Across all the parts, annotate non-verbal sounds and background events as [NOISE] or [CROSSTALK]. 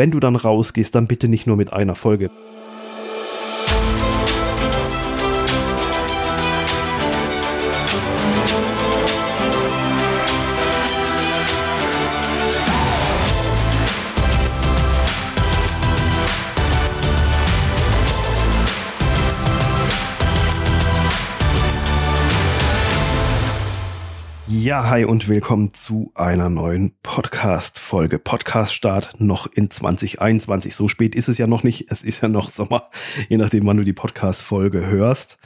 wenn du dann rausgehst, dann bitte nicht nur mit einer Folge. Ja, hi und willkommen zu einer neuen Podcast-Folge. Podcast-Start noch in 2021. So spät ist es ja noch nicht. Es ist ja noch Sommer, je nachdem, wann du die Podcast-Folge hörst.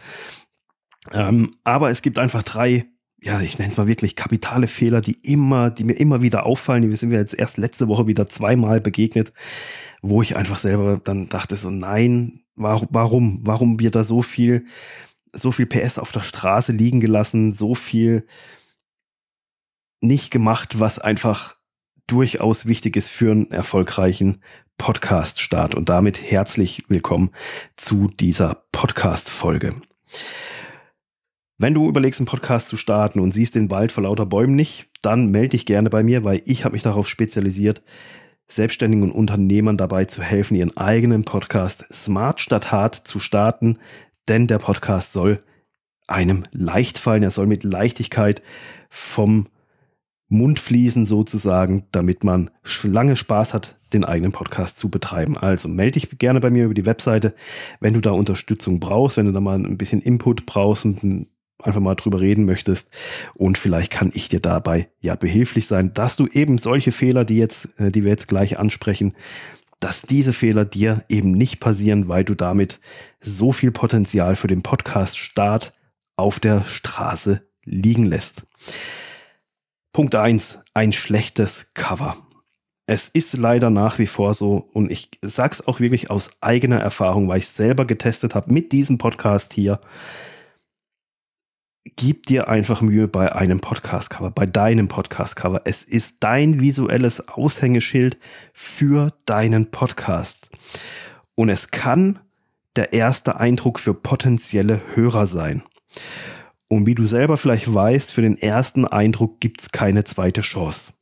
Ähm, aber es gibt einfach drei, ja, ich nenne es mal wirklich kapitale Fehler, die immer, die mir immer wieder auffallen. Die sind mir jetzt erst letzte Woche wieder zweimal begegnet, wo ich einfach selber dann dachte so, nein, warum, warum, warum wird da so viel, so viel PS auf der Straße liegen gelassen, so viel, nicht gemacht, was einfach durchaus wichtig ist für einen erfolgreichen Podcast-Start. Und damit herzlich willkommen zu dieser Podcast-Folge. Wenn du überlegst, einen Podcast zu starten und siehst den Wald vor lauter Bäumen nicht, dann melde dich gerne bei mir, weil ich habe mich darauf spezialisiert, Selbstständigen und Unternehmern dabei zu helfen, ihren eigenen Podcast smart statt hart zu starten. Denn der Podcast soll einem leicht fallen. Er soll mit Leichtigkeit vom Mund fließen sozusagen, damit man lange Spaß hat, den eigenen Podcast zu betreiben. Also melde dich gerne bei mir über die Webseite, wenn du da Unterstützung brauchst, wenn du da mal ein bisschen Input brauchst und einfach mal drüber reden möchtest. Und vielleicht kann ich dir dabei ja behilflich sein, dass du eben solche Fehler, die jetzt, äh, die wir jetzt gleich ansprechen, dass diese Fehler dir eben nicht passieren, weil du damit so viel Potenzial für den Podcast-Start auf der Straße liegen lässt. Punkt eins: ein schlechtes Cover. Es ist leider nach wie vor so und ich sag's auch wirklich aus eigener Erfahrung, weil ich selber getestet habe mit diesem Podcast hier. Gib dir einfach Mühe bei einem Podcast-Cover, bei deinem Podcast-Cover. Es ist dein visuelles Aushängeschild für deinen Podcast. Und es kann der erste Eindruck für potenzielle Hörer sein. Und wie du selber vielleicht weißt, für den ersten Eindruck gibt es keine zweite Chance.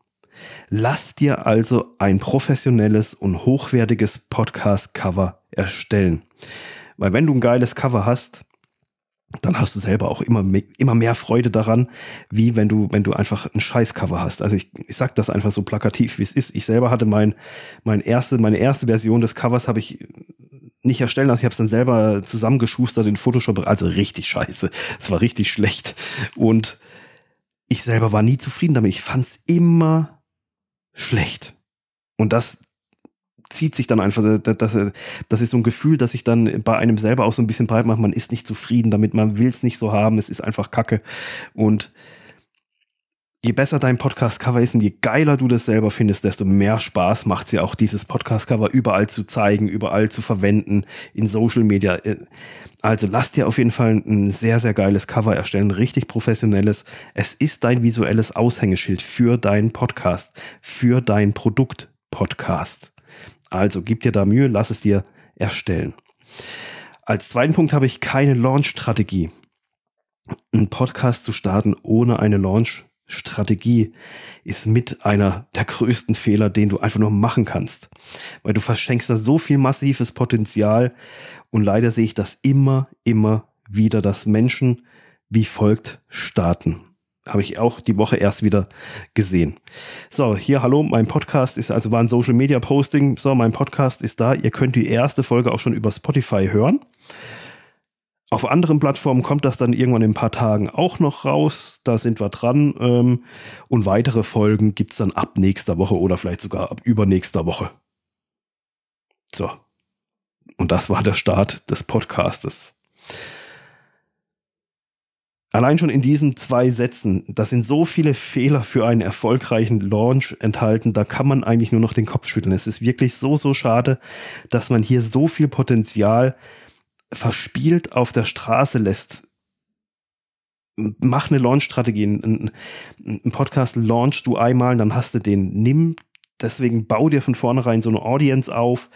Lass dir also ein professionelles und hochwertiges Podcast-Cover erstellen. Weil wenn du ein geiles Cover hast, dann hast du selber auch immer, immer mehr Freude daran, wie wenn du, wenn du einfach ein Scheiß-Cover hast. Also ich, ich sag das einfach so plakativ, wie es ist. Ich selber hatte mein, mein erste, meine erste Version des Covers habe ich nicht erstellen lassen. Ich habe es dann selber zusammengeschustert in Photoshop. Also richtig scheiße. Es war richtig schlecht. Und ich selber war nie zufrieden damit. Ich fand es immer schlecht. Und das zieht sich dann einfach, das, das ist so ein Gefühl, dass sich dann bei einem selber auch so ein bisschen breit macht. Man ist nicht zufrieden damit, man will es nicht so haben, es ist einfach Kacke. Und je besser dein Podcast-Cover ist und je geiler du das selber findest, desto mehr Spaß macht es ja auch, dieses Podcast-Cover überall zu zeigen, überall zu verwenden, in Social Media. Also lass dir auf jeden Fall ein sehr, sehr geiles Cover erstellen, richtig professionelles. Es ist dein visuelles Aushängeschild für deinen Podcast, für dein Produkt-Podcast. Also gib dir da Mühe, lass es dir erstellen. Als zweiten Punkt habe ich keine Launch-Strategie. Einen Podcast zu starten ohne eine Launch Strategie ist mit einer der größten Fehler, den du einfach nur machen kannst. Weil du verschenkst da so viel massives Potenzial und leider sehe ich das immer, immer wieder, dass Menschen wie folgt starten. Habe ich auch die Woche erst wieder gesehen. So, hier, hallo, mein Podcast ist, also war ein Social Media Posting. So, mein Podcast ist da. Ihr könnt die erste Folge auch schon über Spotify hören. Auf anderen Plattformen kommt das dann irgendwann in ein paar Tagen auch noch raus. Da sind wir dran. Ähm, und weitere Folgen gibt es dann ab nächster Woche oder vielleicht sogar ab übernächster Woche. So. Und das war der Start des Podcastes. Allein schon in diesen zwei Sätzen, da sind so viele Fehler für einen erfolgreichen Launch enthalten, da kann man eigentlich nur noch den Kopf schütteln. Es ist wirklich so, so schade, dass man hier so viel Potenzial verspielt auf der Straße lässt, mach eine Launch-Strategie. Ein, ein Podcast launchst du einmal, dann hast du den. Nimm, deswegen bau dir von vornherein so eine Audience auf,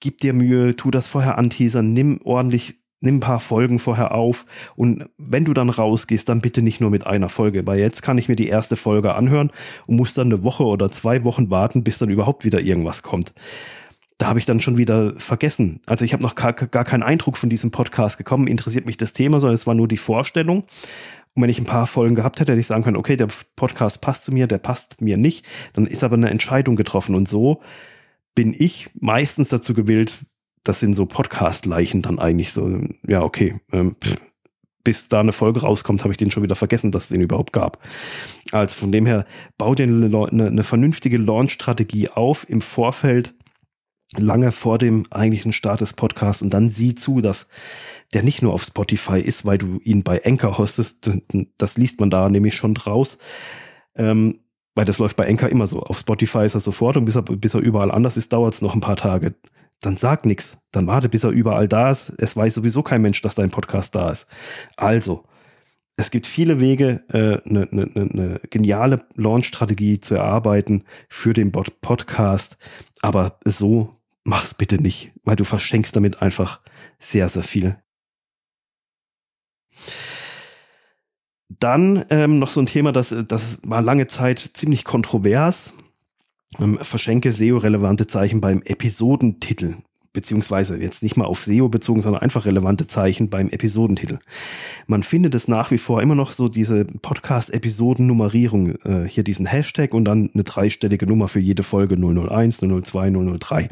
gib dir Mühe, tu das vorher anteasern, nimm ordentlich, nimm ein paar Folgen vorher auf und wenn du dann rausgehst, dann bitte nicht nur mit einer Folge, weil jetzt kann ich mir die erste Folge anhören und muss dann eine Woche oder zwei Wochen warten, bis dann überhaupt wieder irgendwas kommt. Da habe ich dann schon wieder vergessen. Also ich habe noch gar, gar keinen Eindruck von diesem Podcast gekommen, interessiert mich das Thema, sondern es war nur die Vorstellung. Und wenn ich ein paar Folgen gehabt hätte, hätte ich sagen können, okay, der Podcast passt zu mir, der passt mir nicht. Dann ist aber eine Entscheidung getroffen. Und so bin ich meistens dazu gewillt, das sind so Podcast-Leichen dann eigentlich so, ja, okay, ähm, bis da eine Folge rauskommt, habe ich den schon wieder vergessen, dass es den überhaupt gab. Also von dem her, bau dir eine, eine, eine vernünftige Launch-Strategie auf im Vorfeld, lange vor dem eigentlichen Start des Podcasts und dann sieh zu, dass der nicht nur auf Spotify ist, weil du ihn bei Anchor hostest. Das liest man da nämlich schon draus. Ähm, weil das läuft bei Anchor immer so. Auf Spotify ist er sofort und bis er, bis er überall anders ist, dauert es noch ein paar Tage. Dann sag nichts. Dann warte, bis er überall da ist. Es weiß sowieso kein Mensch, dass dein Podcast da ist. Also, es gibt viele Wege, eine äh, ne, ne, ne geniale Launch-Strategie zu erarbeiten für den Podcast. Aber so mach's bitte nicht, weil du verschenkst damit einfach sehr, sehr viel dann ähm, noch so ein Thema, das, das war lange Zeit ziemlich kontrovers. Ähm, verschenke SEO-relevante Zeichen beim Episodentitel. Beziehungsweise jetzt nicht mal auf SEO bezogen, sondern einfach relevante Zeichen beim Episodentitel. Man findet es nach wie vor immer noch so diese Podcast-Episoden-Nummerierung, äh, hier diesen Hashtag und dann eine dreistellige Nummer für jede Folge 001, 002, 003.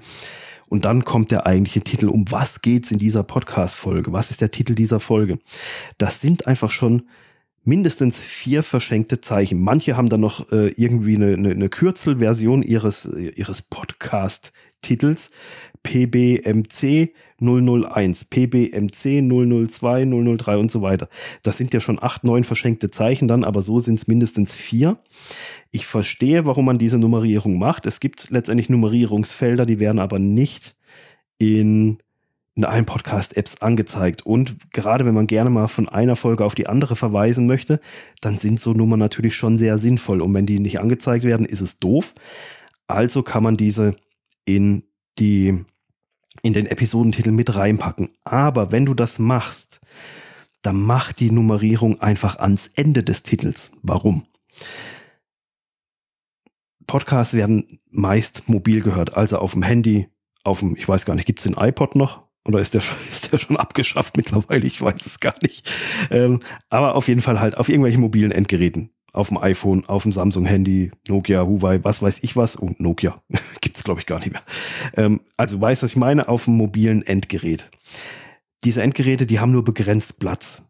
Und dann kommt der eigentliche Titel. Um was geht's in dieser Podcast-Folge? Was ist der Titel dieser Folge? Das sind einfach schon mindestens vier verschenkte Zeichen. Manche haben dann noch äh, irgendwie eine, eine, eine Kürzelversion ihres, ihres Podcast-Titels. PBMC 001, PBMC 002, 003 und so weiter. Das sind ja schon acht, neun verschenkte Zeichen dann, aber so sind es mindestens vier. Ich verstehe, warum man diese Nummerierung macht. Es gibt letztendlich Nummerierungsfelder, die werden aber nicht in in allen Podcast-Apps angezeigt. Und gerade wenn man gerne mal von einer Folge auf die andere verweisen möchte, dann sind so Nummern natürlich schon sehr sinnvoll. Und wenn die nicht angezeigt werden, ist es doof. Also kann man diese in die in den Episodentitel mit reinpacken. Aber wenn du das machst, dann mach die Nummerierung einfach ans Ende des Titels. Warum? Podcasts werden meist mobil gehört, also auf dem Handy, auf dem, ich weiß gar nicht, gibt es den iPod noch? Oder ist der, [LAUGHS] ist der schon abgeschafft mittlerweile? Ich weiß es gar nicht. Ähm, aber auf jeden Fall halt auf irgendwelchen mobilen Endgeräten. Auf dem iPhone, auf dem Samsung-Handy, Nokia, Huawei, was weiß ich was. Oh, Nokia. [LAUGHS] Gibt's glaube ich, gar nicht mehr. Ähm, also weißt, was ich meine? Auf dem mobilen Endgerät. Diese Endgeräte, die haben nur begrenzt Platz.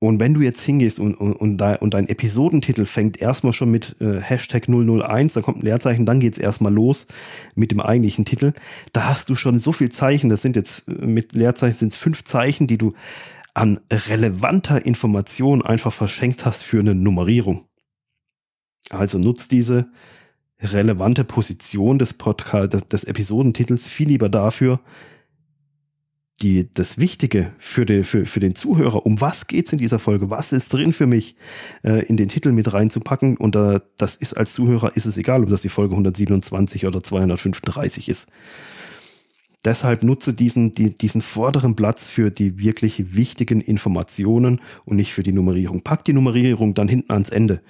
Und wenn du jetzt hingehst und, und, und, und dein Episodentitel fängt erstmal schon mit äh, Hashtag 001, da kommt ein Leerzeichen, dann geht's erstmal los mit dem eigentlichen Titel. Da hast du schon so viel Zeichen, das sind jetzt äh, mit Leerzeichen sind es fünf Zeichen, die du an relevanter Information einfach verschenkt hast für eine Nummerierung. Also nutzt diese relevante Position des Podcast, des, des Episodentitels viel lieber dafür, die, das Wichtige für den, für, für den Zuhörer, um was geht's in dieser Folge, was ist drin für mich, äh, in den Titel mit reinzupacken. Und äh, das ist als Zuhörer, ist es egal, ob das die Folge 127 oder 235 ist. Deshalb nutze diesen, die, diesen vorderen Platz für die wirklich wichtigen Informationen und nicht für die Nummerierung. Pack die Nummerierung dann hinten ans Ende.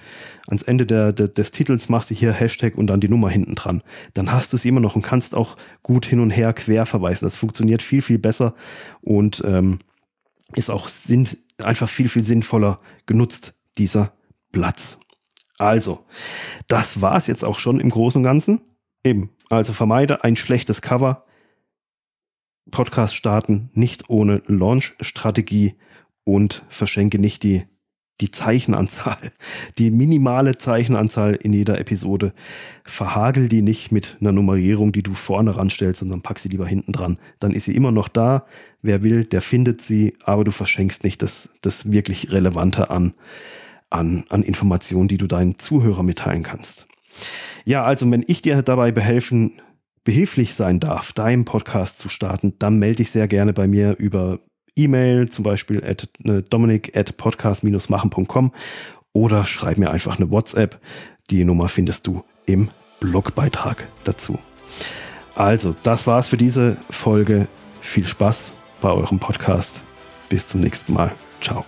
Ans Ende der, der, des Titels machst du hier Hashtag und dann die Nummer hinten dran. Dann hast du es immer noch und kannst auch gut hin und her quer verweisen. Das funktioniert viel, viel besser und ähm, ist auch sind einfach viel, viel sinnvoller genutzt, dieser Platz. Also, das war es jetzt auch schon im Großen und Ganzen. Eben, also vermeide ein schlechtes Cover Podcast starten, nicht ohne Launch-Strategie und verschenke nicht die, die Zeichenanzahl, [LAUGHS] die minimale Zeichenanzahl in jeder Episode. Verhagel die nicht mit einer Nummerierung, die du vorne ranstellst, sondern pack sie lieber hinten dran. Dann ist sie immer noch da. Wer will, der findet sie, aber du verschenkst nicht das, das wirklich Relevante an, an, an Informationen, die du deinen Zuhörer mitteilen kannst. Ja, also wenn ich dir dabei behelfen behilflich sein darf, deinen Podcast zu starten, dann melde dich sehr gerne bei mir über E-Mail, zum Beispiel at äh, dominik at podcast-machen.com oder schreib mir einfach eine WhatsApp. Die Nummer findest du im Blogbeitrag dazu. Also, das war's für diese Folge. Viel Spaß bei eurem Podcast. Bis zum nächsten Mal. Ciao.